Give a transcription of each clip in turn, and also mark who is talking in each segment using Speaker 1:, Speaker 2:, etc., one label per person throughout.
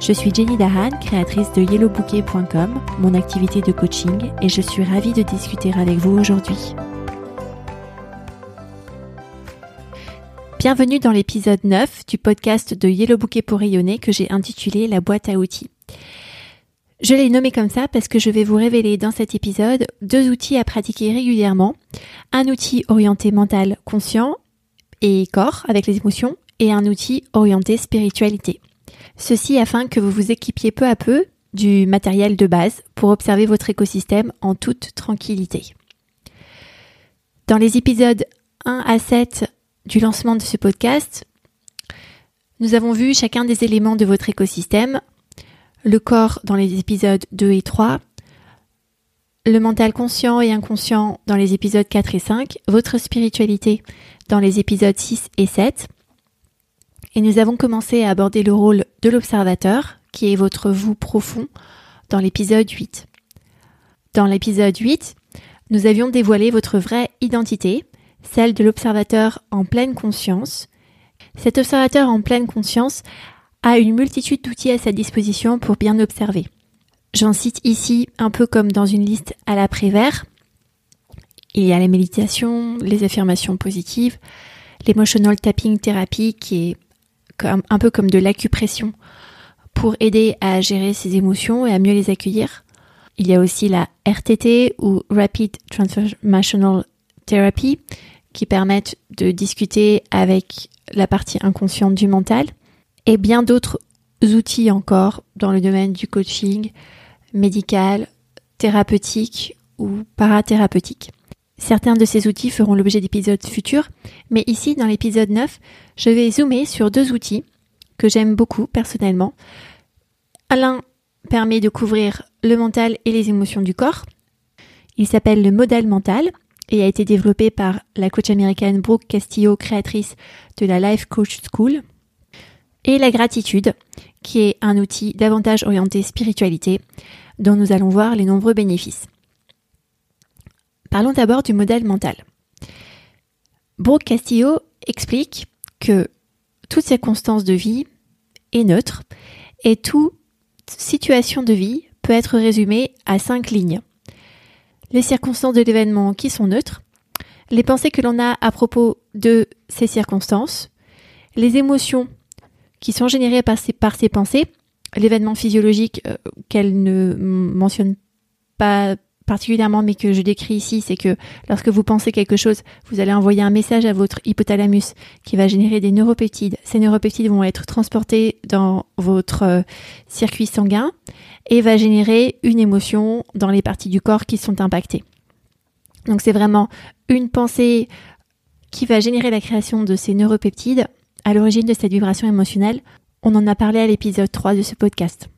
Speaker 1: Je suis Jenny Dahan, créatrice de yellowbouquet.com, mon activité de coaching, et je suis ravie de discuter avec vous aujourd'hui. Bienvenue dans l'épisode 9 du podcast de Yellow Bouquet pour rayonner que j'ai intitulé La boîte à outils. Je l'ai nommé comme ça parce que je vais vous révéler dans cet épisode deux outils à pratiquer régulièrement. Un outil orienté mental conscient et corps avec les émotions et un outil orienté spiritualité. Ceci afin que vous vous équipiez peu à peu du matériel de base pour observer votre écosystème en toute tranquillité. Dans les épisodes 1 à 7 du lancement de ce podcast, nous avons vu chacun des éléments de votre écosystème, le corps dans les épisodes 2 et 3, le mental conscient et inconscient dans les épisodes 4 et 5, votre spiritualité dans les épisodes 6 et 7. Et nous avons commencé à aborder le rôle de l'observateur, qui est votre vous profond, dans l'épisode 8. Dans l'épisode 8, nous avions dévoilé votre vraie identité, celle de l'observateur en pleine conscience. Cet observateur en pleine conscience a une multitude d'outils à sa disposition pour bien observer. J'en cite ici un peu comme dans une liste à l'après-vert. Il y a la méditation, les affirmations positives, l'emotional tapping therapy qui est un peu comme de l'acupression pour aider à gérer ses émotions et à mieux les accueillir. Il y a aussi la RTT ou Rapid Transformational Therapy qui permettent de discuter avec la partie inconsciente du mental et bien d'autres outils encore dans le domaine du coaching médical, thérapeutique ou parathérapeutique. Certains de ces outils feront l'objet d'épisodes futurs, mais ici, dans l'épisode 9, je vais zoomer sur deux outils que j'aime beaucoup personnellement. L'un permet de couvrir le mental et les émotions du corps. Il s'appelle le modèle mental et a été développé par la coach américaine Brooke Castillo, créatrice de la Life Coach School. Et la gratitude, qui est un outil davantage orienté spiritualité, dont nous allons voir les nombreux bénéfices. Parlons d'abord du modèle mental. Brooke Castillo explique que toute circonstance de vie est neutre et toute situation de vie peut être résumée à cinq lignes. Les circonstances de l'événement qui sont neutres, les pensées que l'on a à propos de ces circonstances, les émotions qui sont générées par ces, pensées, l'événement physiologique euh, qu'elle ne mentionne pas particulièrement, mais que je décris ici, c'est que lorsque vous pensez quelque chose, vous allez envoyer un message à votre hypothalamus qui va générer des neuropeptides. Ces neuropeptides vont être transportés dans votre euh, circuit sanguin et va générer une émotion dans les parties du corps qui sont impactées. Donc c'est vraiment une pensée qui va générer la création de ces neuropeptides à l'origine de cette vibration émotionnelle. On en a parlé à l'épisode 3 de ce podcast.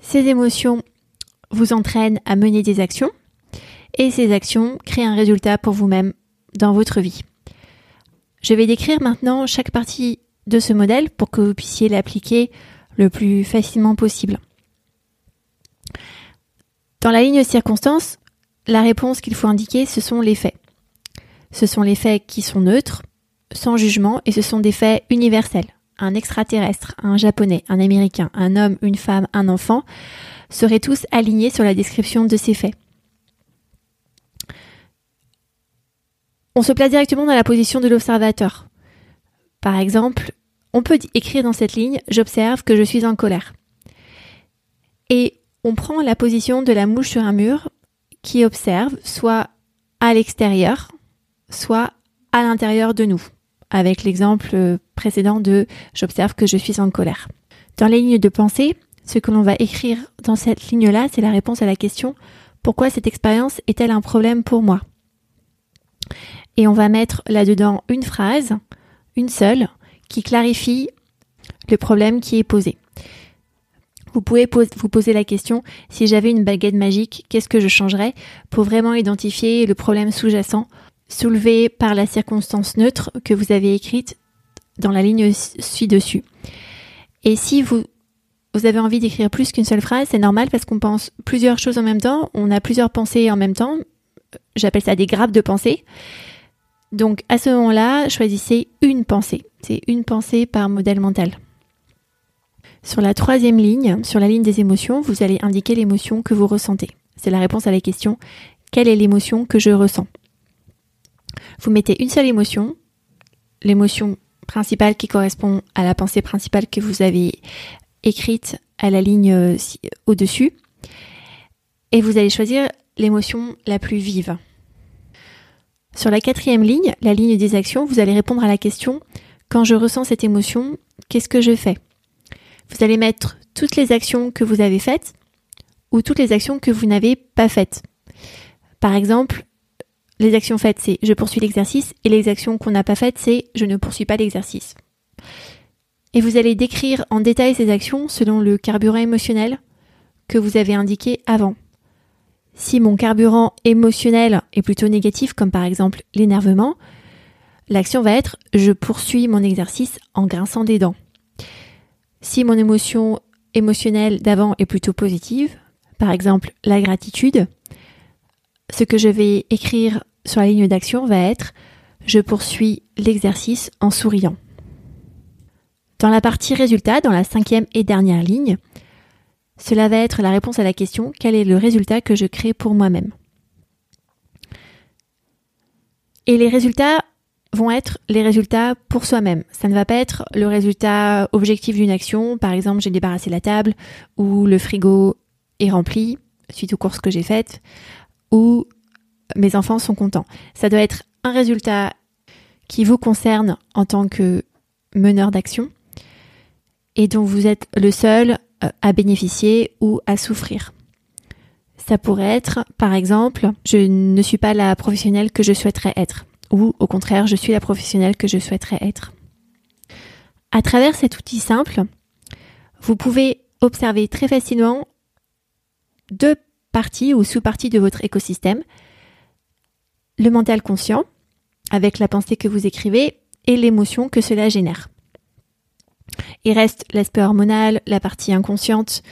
Speaker 1: Ces émotions vous entraîne à mener des actions et ces actions créent un résultat pour vous-même dans votre vie. Je vais décrire maintenant chaque partie de ce modèle pour que vous puissiez l'appliquer le plus facilement possible. Dans la ligne circonstance, la réponse qu'il faut indiquer, ce sont les faits. Ce sont les faits qui sont neutres, sans jugement, et ce sont des faits universels. Un extraterrestre, un japonais, un américain, un homme, une femme, un enfant seraient tous alignés sur la description de ces faits. On se place directement dans la position de l'observateur. Par exemple, on peut écrire dans cette ligne J'observe que je suis en colère. Et on prend la position de la mouche sur un mur qui observe soit à l'extérieur, soit à l'intérieur de nous, avec l'exemple précédent de J'observe que je suis en colère. Dans les lignes de pensée, ce que l'on va écrire dans cette ligne-là, c'est la réponse à la question pourquoi cette expérience est-elle un problème pour moi? Et on va mettre là-dedans une phrase, une seule, qui clarifie le problème qui est posé. Vous pouvez vous poser la question, si j'avais une baguette magique, qu'est-ce que je changerais? Pour vraiment identifier le problème sous-jacent soulevé par la circonstance neutre que vous avez écrite dans la ligne ci-dessus. Et si vous, vous avez envie d'écrire plus qu'une seule phrase, c'est normal parce qu'on pense plusieurs choses en même temps, on a plusieurs pensées en même temps. J'appelle ça des grappes de pensée. Donc à ce moment-là, choisissez une pensée. C'est une pensée par modèle mental. Sur la troisième ligne, sur la ligne des émotions, vous allez indiquer l'émotion que vous ressentez. C'est la réponse à la question quelle est l'émotion que je ressens? Vous mettez une seule émotion, l'émotion principale qui correspond à la pensée principale que vous avez écrite à la ligne euh, au-dessus, et vous allez choisir l'émotion la plus vive. Sur la quatrième ligne, la ligne des actions, vous allez répondre à la question quand je ressens cette émotion, qu'est-ce que je fais? Vous allez mettre toutes les actions que vous avez faites ou toutes les actions que vous n'avez pas faites. Par exemple, les actions faites, c'est je poursuis l'exercice et les actions qu'on n'a pas faites, c'est je ne poursuis pas l'exercice. Et vous allez décrire en détail ces actions selon le carburant émotionnel que vous avez indiqué avant. Si mon carburant émotionnel est plutôt négatif, comme par exemple l'énervement, l'action va être je poursuis mon exercice en grinçant des dents. Si mon émotion émotionnelle d'avant est plutôt positive, par exemple la gratitude, ce que je vais écrire sur la ligne d'action va être je poursuis l'exercice en souriant. Dans la partie résultat, dans la cinquième et dernière ligne, cela va être la réponse à la question quel est le résultat que je crée pour moi-même? Et les résultats vont être les résultats pour soi-même. Ça ne va pas être le résultat objectif d'une action. Par exemple, j'ai débarrassé la table ou le frigo est rempli suite aux courses que j'ai faites ou mes enfants sont contents. Ça doit être un résultat qui vous concerne en tant que meneur d'action et dont vous êtes le seul euh, à bénéficier ou à souffrir. Ça pourrait être, par exemple, je ne suis pas la professionnelle que je souhaiterais être ou au contraire, je suis la professionnelle que je souhaiterais être. À travers cet outil simple, vous pouvez observer très facilement deux parties ou sous-parties de votre écosystème. Le mental conscient, avec la pensée que vous écrivez, et l'émotion que cela génère. Il reste l'aspect hormonal, la partie inconsciente,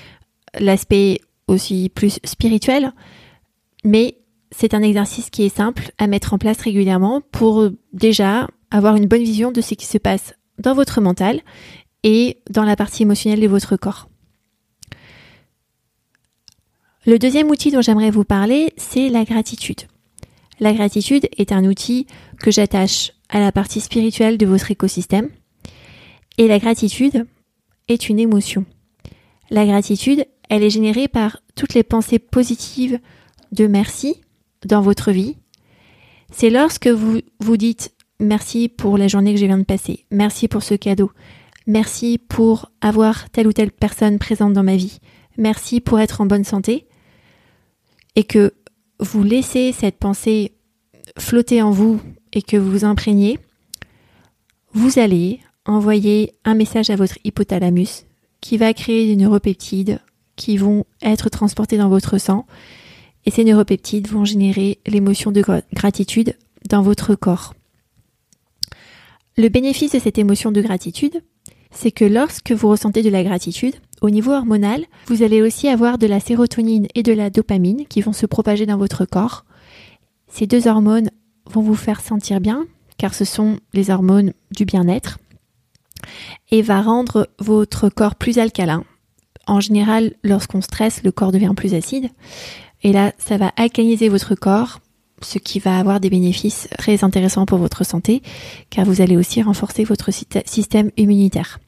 Speaker 1: l'aspect aussi plus spirituel, mais c'est un exercice qui est simple à mettre en place régulièrement pour déjà avoir une bonne vision de ce qui se passe dans votre mental et dans la partie émotionnelle de votre corps. Le deuxième outil dont j'aimerais vous parler, c'est la gratitude. La gratitude est un outil que j'attache à la partie spirituelle de votre écosystème. Et la gratitude est une émotion. La gratitude, elle est générée par toutes les pensées positives de merci, dans votre vie, c'est lorsque vous vous dites merci pour la journée que je viens de passer, merci pour ce cadeau, merci pour avoir telle ou telle personne présente dans ma vie, merci pour être en bonne santé, et que vous laissez cette pensée flotter en vous et que vous vous imprégnez, vous allez envoyer un message à votre hypothalamus qui va créer des neuropeptides qui vont être transportés dans votre sang et ces neuropeptides vont générer l'émotion de gratitude dans votre corps. Le bénéfice de cette émotion de gratitude, c'est que lorsque vous ressentez de la gratitude, au niveau hormonal, vous allez aussi avoir de la sérotonine et de la dopamine qui vont se propager dans votre corps. Ces deux hormones vont vous faire sentir bien, car ce sont les hormones du bien-être, et va rendre votre corps plus alcalin. En général, lorsqu'on stresse, le corps devient plus acide, et là, ça va alcaliniser votre corps, ce qui va avoir des bénéfices très intéressants pour votre santé, car vous allez aussi renforcer votre système immunitaire.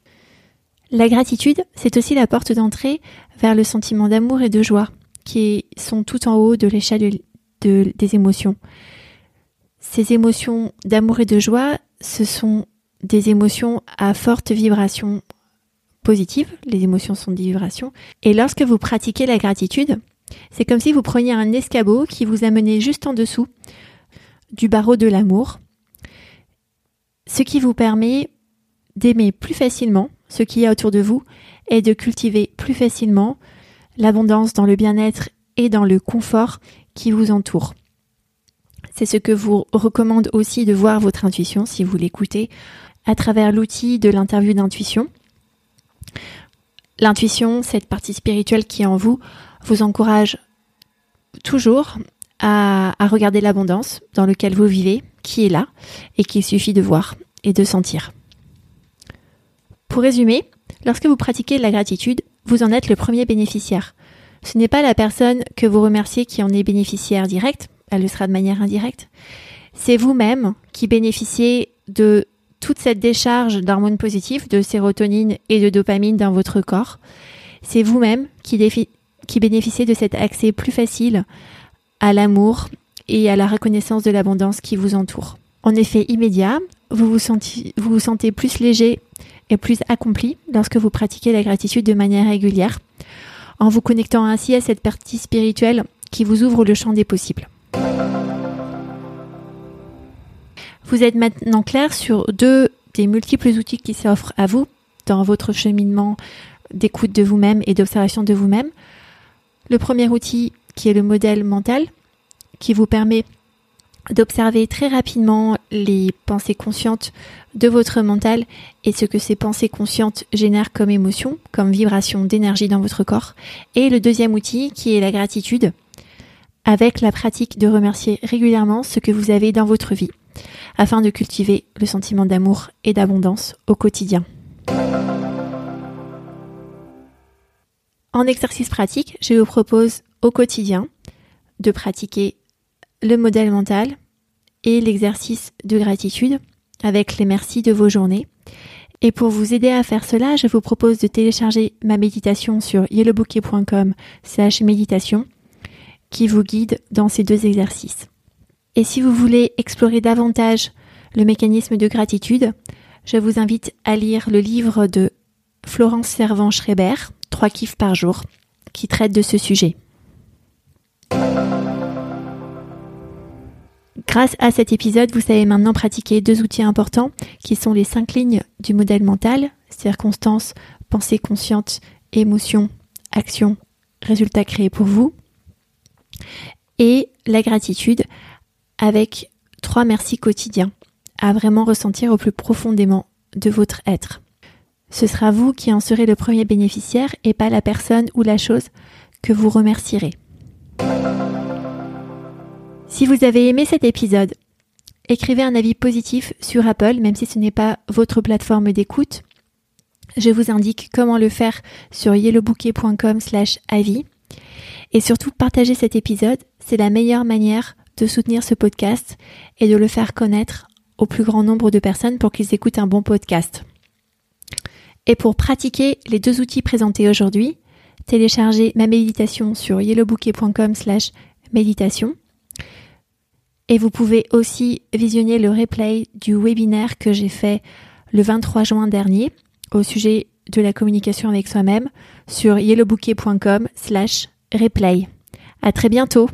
Speaker 1: La gratitude, c'est aussi la porte d'entrée vers le sentiment d'amour et de joie, qui sont tout en haut de l'échelle des émotions. Ces émotions d'amour et de joie, ce sont des émotions à forte vibration positive, les émotions sont des vibrations, et lorsque vous pratiquez la gratitude, c'est comme si vous preniez un escabeau qui vous amenait juste en dessous du barreau de l'amour, ce qui vous permet d'aimer plus facilement ce qu'il y a autour de vous est de cultiver plus facilement l'abondance dans le bien-être et dans le confort qui vous entoure. C'est ce que vous recommande aussi de voir votre intuition si vous l'écoutez à travers l'outil de l'interview d'intuition. L'intuition, cette partie spirituelle qui est en vous, vous encourage toujours à, regarder l'abondance dans laquelle vous vivez, qui est là, et qu'il suffit de voir et de sentir. Pour résumer, lorsque vous pratiquez la gratitude, vous en êtes le premier bénéficiaire. Ce n'est pas la personne que vous remerciez qui en est bénéficiaire direct, elle le sera de manière indirecte. C'est vous-même qui bénéficiez de toute cette décharge d'hormones positives, de sérotonine et de dopamine dans votre corps. C'est vous-même qui, bénéficiez de cet accès plus facile à l'amour et à la reconnaissance de l'abondance qui vous entoure. En effet immédiat, vous vous sentez plus léger et plus accompli lorsque vous pratiquez la gratitude de manière régulière, en vous connectant ainsi à cette partie spirituelle qui vous ouvre le champ des possibles. Vous êtes maintenant clair sur deux des multiples outils qui s'offrent à vous dans votre cheminement d'écoute de vous-même et d'observation de vous-même. Le premier outil qui est le modèle mental, qui vous permet d'observer très rapidement les pensées conscientes de votre mental et ce que ces pensées conscientes génèrent comme émotion, comme vibration d'énergie dans votre corps. Et le deuxième outil qui est la gratitude, avec la pratique de remercier régulièrement ce que vous avez dans votre vie, afin de cultiver le sentiment d'amour et d'abondance au quotidien. En exercice pratique, je vous propose au quotidien de pratiquer le modèle mental et l'exercice de gratitude avec les merci de vos journées. Et pour vous aider à faire cela, je vous propose de télécharger ma méditation sur yellowbouquet.com slash méditation qui vous guide dans ces deux exercices. Et si vous voulez explorer davantage le mécanisme de gratitude, je vous invite à lire le livre de Florence Servan-Schreiber, Trois kiffs par jour, qui traite de ce sujet. Grâce à cet épisode, vous savez maintenant pratiquer deux outils importants qui sont les cinq lignes du modèle mental, circonstances, pensée consciente, émotion, action, résultat créé pour vous, et la gratitude avec trois merci quotidiens à vraiment ressentir au plus profondément de votre être. Ce sera vous qui en serez le premier bénéficiaire et pas la personne ou la chose que vous remercierez. Si vous avez aimé cet épisode, écrivez un avis positif sur Apple, même si ce n'est pas votre plateforme d'écoute. Je vous indique comment le faire sur yellowbouquet.com slash avis. Et surtout, partagez cet épisode. C'est la meilleure manière de soutenir ce podcast et de le faire connaître au plus grand nombre de personnes pour qu'ils écoutent un bon podcast. Et pour pratiquer les deux outils présentés aujourd'hui, téléchargez ma méditation sur yellowbouquet.com slash méditation et vous pouvez aussi visionner le replay du webinaire que j'ai fait le 23 juin dernier au sujet de la communication avec soi-même sur yellowbouquet.com slash replay. À très bientôt!